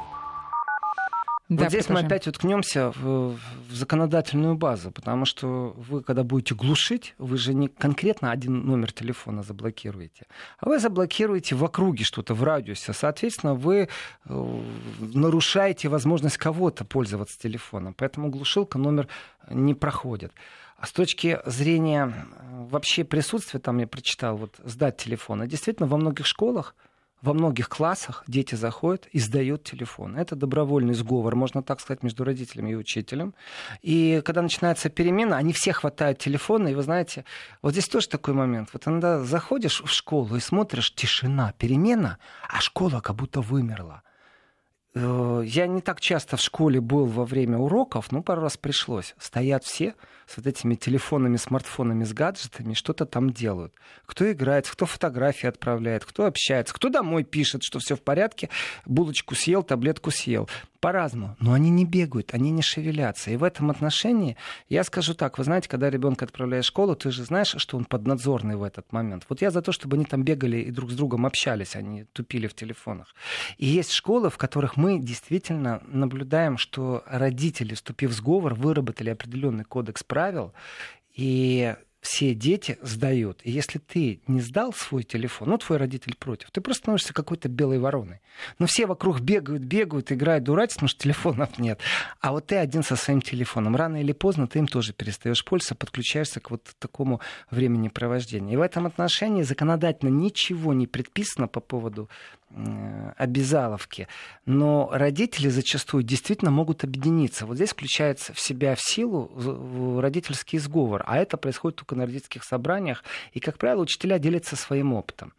Да, вот здесь продолжаем. мы опять уткнемся в, в законодательную базу, потому что вы, когда будете глушить, вы же не конкретно один номер телефона заблокируете, а вы заблокируете в округе что-то, в радиусе. Соответственно, вы э, нарушаете возможность кого-то пользоваться телефоном. Поэтому глушилка номер не проходит. А с точки зрения э, вообще присутствия, там я прочитал, вот сдать телефон, действительно во многих школах во многих классах дети заходят и сдают телефон. Это добровольный сговор, можно так сказать, между родителями и учителем. И когда начинается перемена, они все хватают телефоны, и вы знаете, вот здесь тоже такой момент. Вот иногда заходишь в школу и смотришь, тишина, перемена, а школа как будто вымерла. Э, я не так часто в школе был во время уроков, но пару раз пришлось. Стоят все с вот этими телефонами, смартфонами, с гаджетами, что-то там делают. Кто играет, кто фотографии отправляет, кто общается, кто домой пишет, что все в порядке, булочку съел, таблетку съел по-разному, но они не бегают, они не шевелятся. И в этом отношении я скажу так, вы знаете, когда ребенка отправляешь в школу, ты же знаешь, что он поднадзорный в этот момент. Вот я за то, чтобы они там бегали и друг с другом общались, они а тупили в телефонах. И есть школы, в которых мы действительно наблюдаем, что родители, вступив в сговор, выработали определенный кодекс правил, и все дети сдают. И если ты не сдал свой телефон, ну, твой родитель против, ты просто становишься какой-то белой вороной. Но все вокруг бегают, бегают, играют, дурачатся, потому что телефонов нет. А вот ты один со своим телефоном. Рано или поздно ты им тоже перестаешь пользоваться, подключаешься к вот такому времени провождения. И в этом отношении законодательно ничего не предписано по поводу обязаловки. Но родители зачастую действительно могут объединиться. Вот здесь включается в себя в силу родительский сговор, а это происходит только на родительских собраниях. И, как правило, учителя делятся своим опытом.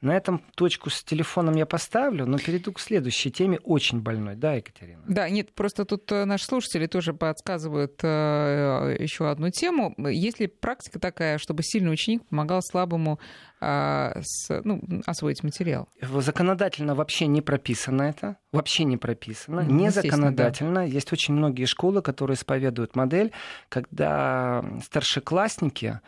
На этом точку с телефоном я поставлю, но перейду к следующей теме, очень больной. Да, Екатерина? Да, нет, просто тут э, наши слушатели тоже подсказывают э, еще одну тему. Есть ли практика такая, чтобы сильный ученик помогал слабому э, с, ну, освоить материал? Законодательно вообще не прописано это. Вообще не прописано. Ну, не законодательно. Да. Есть очень многие школы, которые исповедуют модель, когда старшеклассники Э,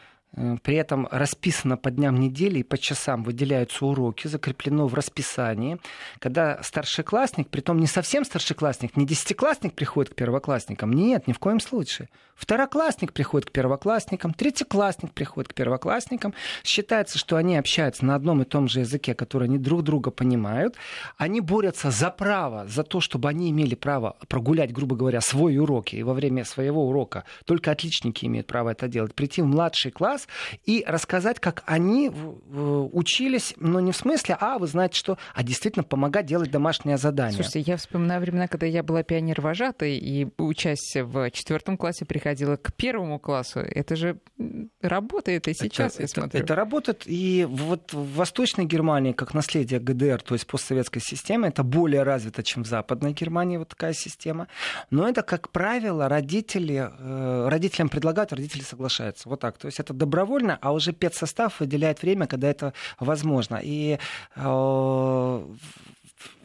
при этом расписано по дням недели и по часам выделяются уроки, закреплено в расписании. Когда старшеклассник, притом не совсем старшеклассник, не десятиклассник приходит к первоклассникам, нет, ни в коем случае. Второклассник приходит к первоклассникам, третьеклассник приходит к первоклассникам. Считается, что они общаются на одном и том же языке, который они друг друга понимают. Они борются за право, за то, чтобы они имели право прогулять, грубо говоря, свой урок. И во время своего урока только отличники имеют право это делать. Прийти в младший класс и рассказать, как они учились, но не в смысле, а вы знаете что, а действительно помогать делать домашнее задание. Слушайте, я вспоминаю времена, когда я была пионер-вожатой и учась в четвертом классе приходила к первому классу. Это же работает и сейчас, это, я смотрю. Это работает. И вот в Восточной Германии, как наследие ГДР, то есть постсоветской системы, это более развито, чем в Западной Германии вот такая система. Но это, как правило, родители, э, родителям предлагают, родители соглашаются. Вот так. То есть это добровольно, а уже педсостав выделяет время, когда это возможно. И э,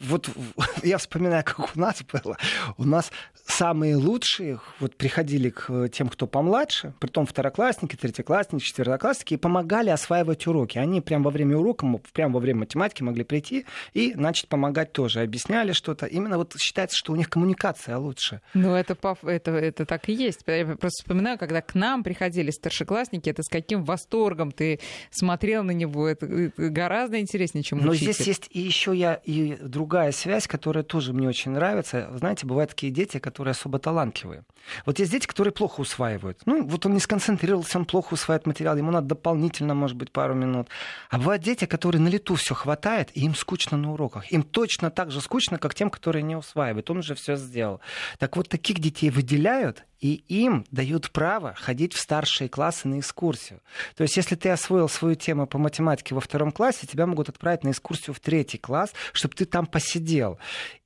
вот я вспоминаю, как у нас было. У нас самые лучшие вот приходили к тем, кто помладше, при том второклассники, третьеклассники, четвертоклассники, и помогали осваивать уроки. Они прямо во время урока, прямо во время математики могли прийти и, значит, помогать тоже. Объясняли что-то. Именно вот считается, что у них коммуникация лучше. Ну, это, это, это так и есть. Я просто вспоминаю, когда к нам приходили старшеклассники, это с каким восторгом ты смотрел на него. Это гораздо интереснее, чем Но учитель. здесь есть и еще я и другая связь, которая тоже мне очень нравится. Знаете, бывают такие дети, которые особо талантливые. Вот есть дети, которые плохо усваивают. Ну, вот он не сконцентрировался, он плохо усваивает материал, ему надо дополнительно, может быть, пару минут. А бывают дети, которые на лету все хватает, и им скучно на уроках. Им точно так же скучно, как тем, которые не усваивают. Он уже все сделал. Так вот, таких детей выделяют, и им дают право ходить в старшие классы на экскурсию. То есть, если ты освоил свою тему по математике во втором классе, тебя могут отправить на экскурсию в третий класс, чтобы ты там посидел.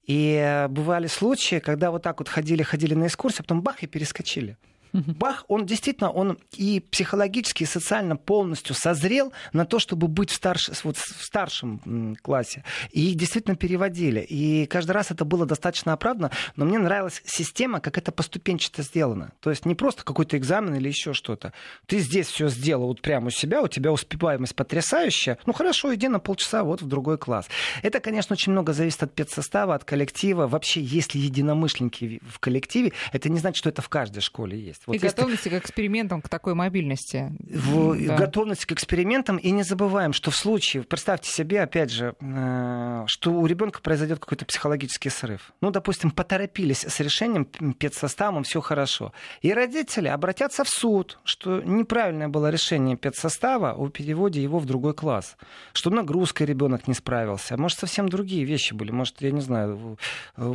И бывали случаи, когда вот так вот ходили-ходили на экскурсию, а потом бах и перескочили. Бах, он действительно, он и психологически, и социально полностью созрел на то, чтобы быть в, старш... вот в старшем классе. И их действительно переводили. И каждый раз это было достаточно оправдано, но мне нравилась система, как это поступенчато сделано. То есть не просто какой-то экзамен или еще что-то. Ты здесь все сделал вот прямо у себя, у тебя успеваемость потрясающая. Ну хорошо, иди на полчаса вот в другой класс. Это, конечно, очень много зависит от педсостава, от коллектива. Вообще, если единомышленники в коллективе, это не значит, что это в каждой школе есть. Вот и готовности ты... к экспериментам, к такой мобильности. В... Да. Готовности к экспериментам. И не забываем, что в случае, представьте себе, опять же, э, что у ребенка произойдет какой-то психологический срыв. Ну, допустим, поторопились с решением педсоставом, все хорошо. И родители обратятся в суд, что неправильное было решение педсостава о переводе его в другой класс. Что нагрузкой ребенок не справился. Может, совсем другие вещи были. Может, я не знаю,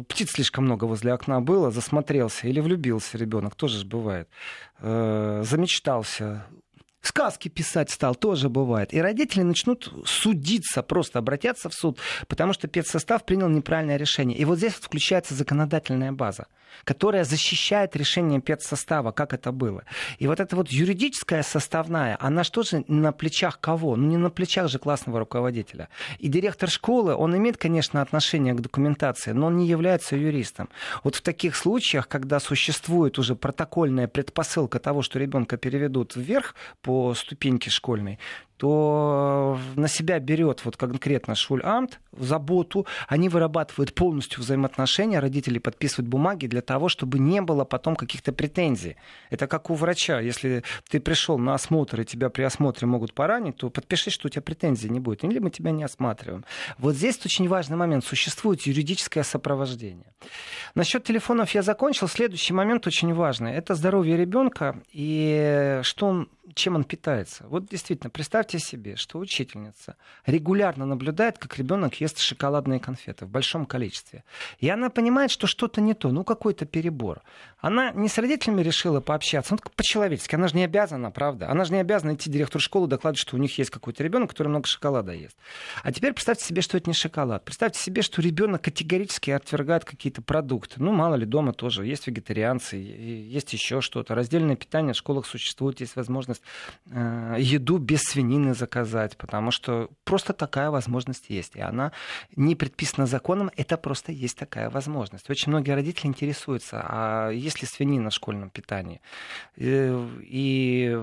птиц слишком много возле окна было, засмотрелся или влюбился ребенок. Тоже же бывает. Э, замечтался, сказки писать стал, тоже бывает. И родители начнут судиться, просто обратятся в суд, потому что педсостав принял неправильное решение. И вот здесь включается законодательная база которая защищает решение педсостава, как это было. И вот эта вот юридическая составная, она что же на плечах кого? Ну не на плечах же классного руководителя. И директор школы, он имеет, конечно, отношение к документации, но он не является юристом. Вот в таких случаях, когда существует уже протокольная предпосылка того, что ребенка переведут вверх по ступеньке школьной, то на себя берет вот конкретно Шульамт заботу, они вырабатывают полностью взаимоотношения, родители подписывают бумаги для того, чтобы не было потом каких-то претензий. Это как у врача, если ты пришел на осмотр и тебя при осмотре могут поранить, то подпиши, что у тебя претензий не будет, или мы тебя не осматриваем. Вот здесь очень важный момент, существует юридическое сопровождение. Насчет телефонов я закончил, следующий момент очень важный, это здоровье ребенка и что он чем он питается. Вот действительно, представьте себе, что учительница регулярно наблюдает, как ребенок ест шоколадные конфеты в большом количестве. И она понимает, что что-то не то, ну какой-то перебор. Она не с родителями решила пообщаться, ну по-человечески, она же не обязана, правда? Она же не обязана идти директору школы докладывать, что у них есть какой-то ребенок, который много шоколада ест. А теперь представьте себе, что это не шоколад. Представьте себе, что ребенок категорически отвергает какие-то продукты. Ну, мало ли, дома тоже есть вегетарианцы, есть еще что-то. Раздельное питание в школах существует, есть возможность э, еду без свинины заказать, потому что просто такая возможность есть. И она не предписана законом, это просто есть такая возможность. Очень многие родители интересуются, а есть ли свинина в школьном питании? Э, и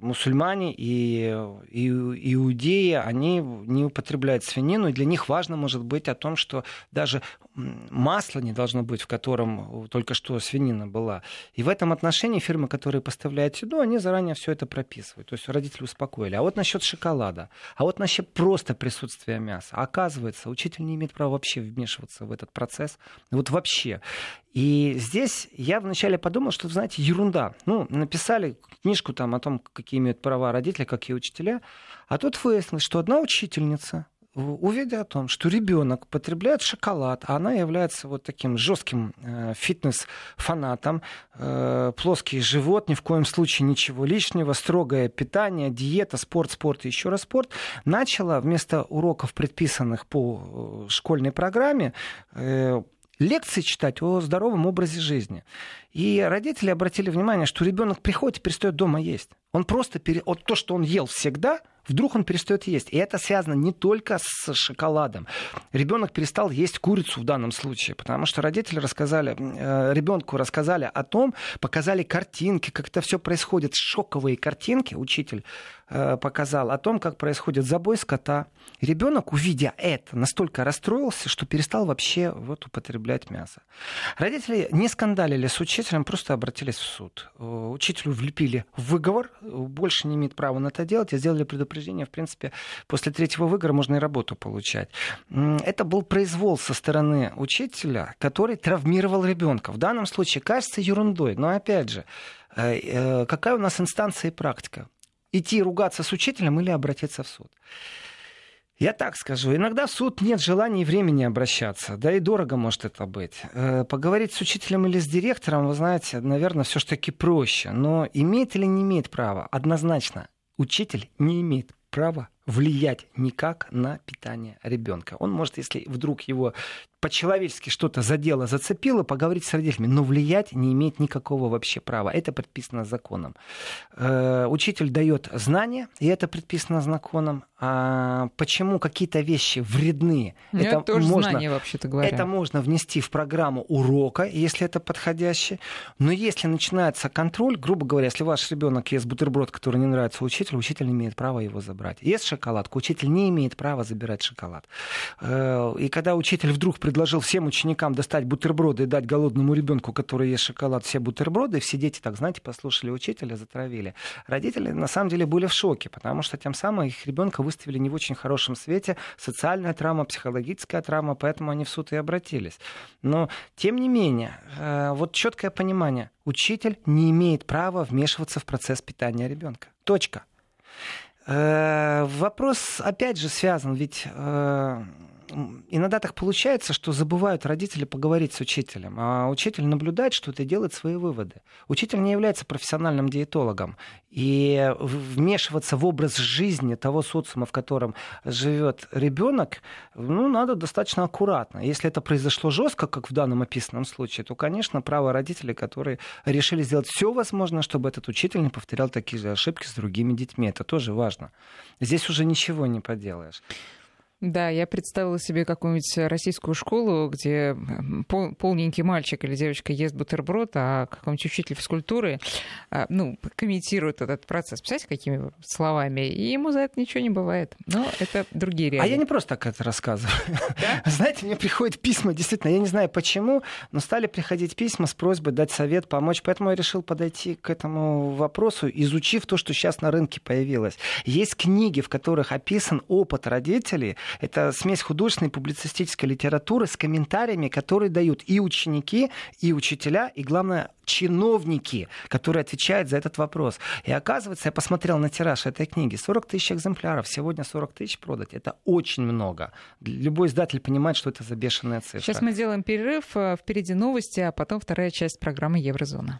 мусульмане, и, и иудеи, они не употребляют свинину, и для них важно может быть о том, что даже масла не должно быть, в котором только что свинина была. И в этом отношении фирмы, которые поставляют еду, они заранее все это прописывают. То есть родители успокоили. А вот насчет шоколада, а вот насчет просто присутствия мяса. Оказывается, учитель не имеет права вообще вмешиваться в этот процесс. Вот вообще. И здесь я вначале подумал, что, знаете, ерунда. Ну, написали книжку там о том, какие имеют права родители, какие учителя. А тут выяснилось, что одна учительница увидя о том, что ребенок потребляет шоколад, а она является вот таким жестким э, фитнес-фанатом, э, плоский живот, ни в коем случае ничего лишнего, строгое питание, диета, спорт, спорт и еще раз спорт, начала вместо уроков, предписанных по э, школьной программе, лекции читать о здоровом образе жизни. И родители обратили внимание, что ребенок приходит и перестает дома есть. Он просто пере... вот то, что он ел всегда, вдруг он перестает есть. И это связано не только с шоколадом. Ребенок перестал есть курицу в данном случае, потому что родители рассказали, э, ребенку рассказали о том, показали картинки, как это все происходит, шоковые картинки, учитель показал о том, как происходит забой скота. ребенок, увидя это, настолько расстроился, что перестал вообще вот употреблять мясо. Родители не скандалили с учителем, просто обратились в суд. Э, учителю влепили выговор, больше не имеет права на это делать, и сделали предупреждение. В принципе, после третьего выговора можно и работу получать. Это был произвол со стороны учителя, который травмировал ребенка. В данном случае кажется ерундой, но опять же, э, э, какая у нас инстанция и практика? Идти ругаться с учителем или обратиться в суд? Я так скажу, иногда в суд нет желания и времени обращаться, да и дорого может это быть. Э, поговорить с учителем или с директором, вы знаете, наверное, все-таки проще. Но имеет или не имеет права? Однозначно, учитель не имеет права влиять никак на питание ребенка. Он может, если вдруг его по-человечески что-то задело, зацепило, поговорить с родителями, но влиять не имеет никакого вообще права. Это предписано законом. Э, учитель дает знания, и это предписано законом. А почему какие-то вещи вредны? Ну, это, это тоже можно, знание, вообще-то говоря. Это можно внести в программу урока, если это подходящее. Но если начинается контроль, грубо говоря, если ваш ребенок ест бутерброд, который не нравится учителю, учитель имеет права его забрать. Ест шоколадку, учитель не имеет права забирать шоколад. Э, и когда учитель вдруг предложил всем ученикам достать бутерброды и дать голодному ребенку, который ест шоколад, все бутерброды, все дети, так знаете, послушали учителя, затравили. Родители на самом деле были в шоке, потому что тем самым их ребенка выставили не в очень хорошем свете. Социальная травма, психологическая травма, поэтому они в суд и обратились. Но, тем не менее, э, вот четкое понимание. Учитель не имеет права вмешиваться в процесс питания ребенка. Точка. Э, вопрос, опять же, связан, ведь э, иногда так получается, что забывают родители поговорить с учителем, а учитель наблюдает что-то и делает свои выводы. Учитель не является профессиональным диетологом, и вмешиваться в образ жизни того социума, в котором живет ребенок, ну, надо достаточно аккуратно. Если это произошло жестко, как в данном описанном случае, то, конечно, право родителей, которые решили сделать все возможное, чтобы этот учитель не повторял такие же ошибки с другими детьми. Это тоже важно. Здесь уже ничего не поделаешь. Да, я представила себе какую-нибудь российскую школу, где пол, полненький мальчик или девочка ест бутерброд, а какой-нибудь учитель физкультуры а, ну, комментирует этот процесс. Представляете, какими словами? И ему за это ничего не бывает. Но это другие реалии. А я не просто так это рассказываю. Да? Знаете, мне приходят письма, действительно, я не знаю почему, но стали приходить письма с просьбой дать совет, помочь. Поэтому я решил подойти к этому вопросу, изучив то, что сейчас на рынке появилось. Есть книги, в которых описан опыт родителей, это смесь художественной и публицистической литературы с комментариями, которые дают и ученики, и учителя, и, главное, чиновники, которые отвечают за этот вопрос. И оказывается, я посмотрел на тираж этой книги, 40 тысяч экземпляров, сегодня 40 тысяч продать, это очень много. Любой издатель понимает, что это за бешеная цифра. Сейчас мы делаем перерыв, э, впереди новости, а потом вторая часть программы «Еврозона».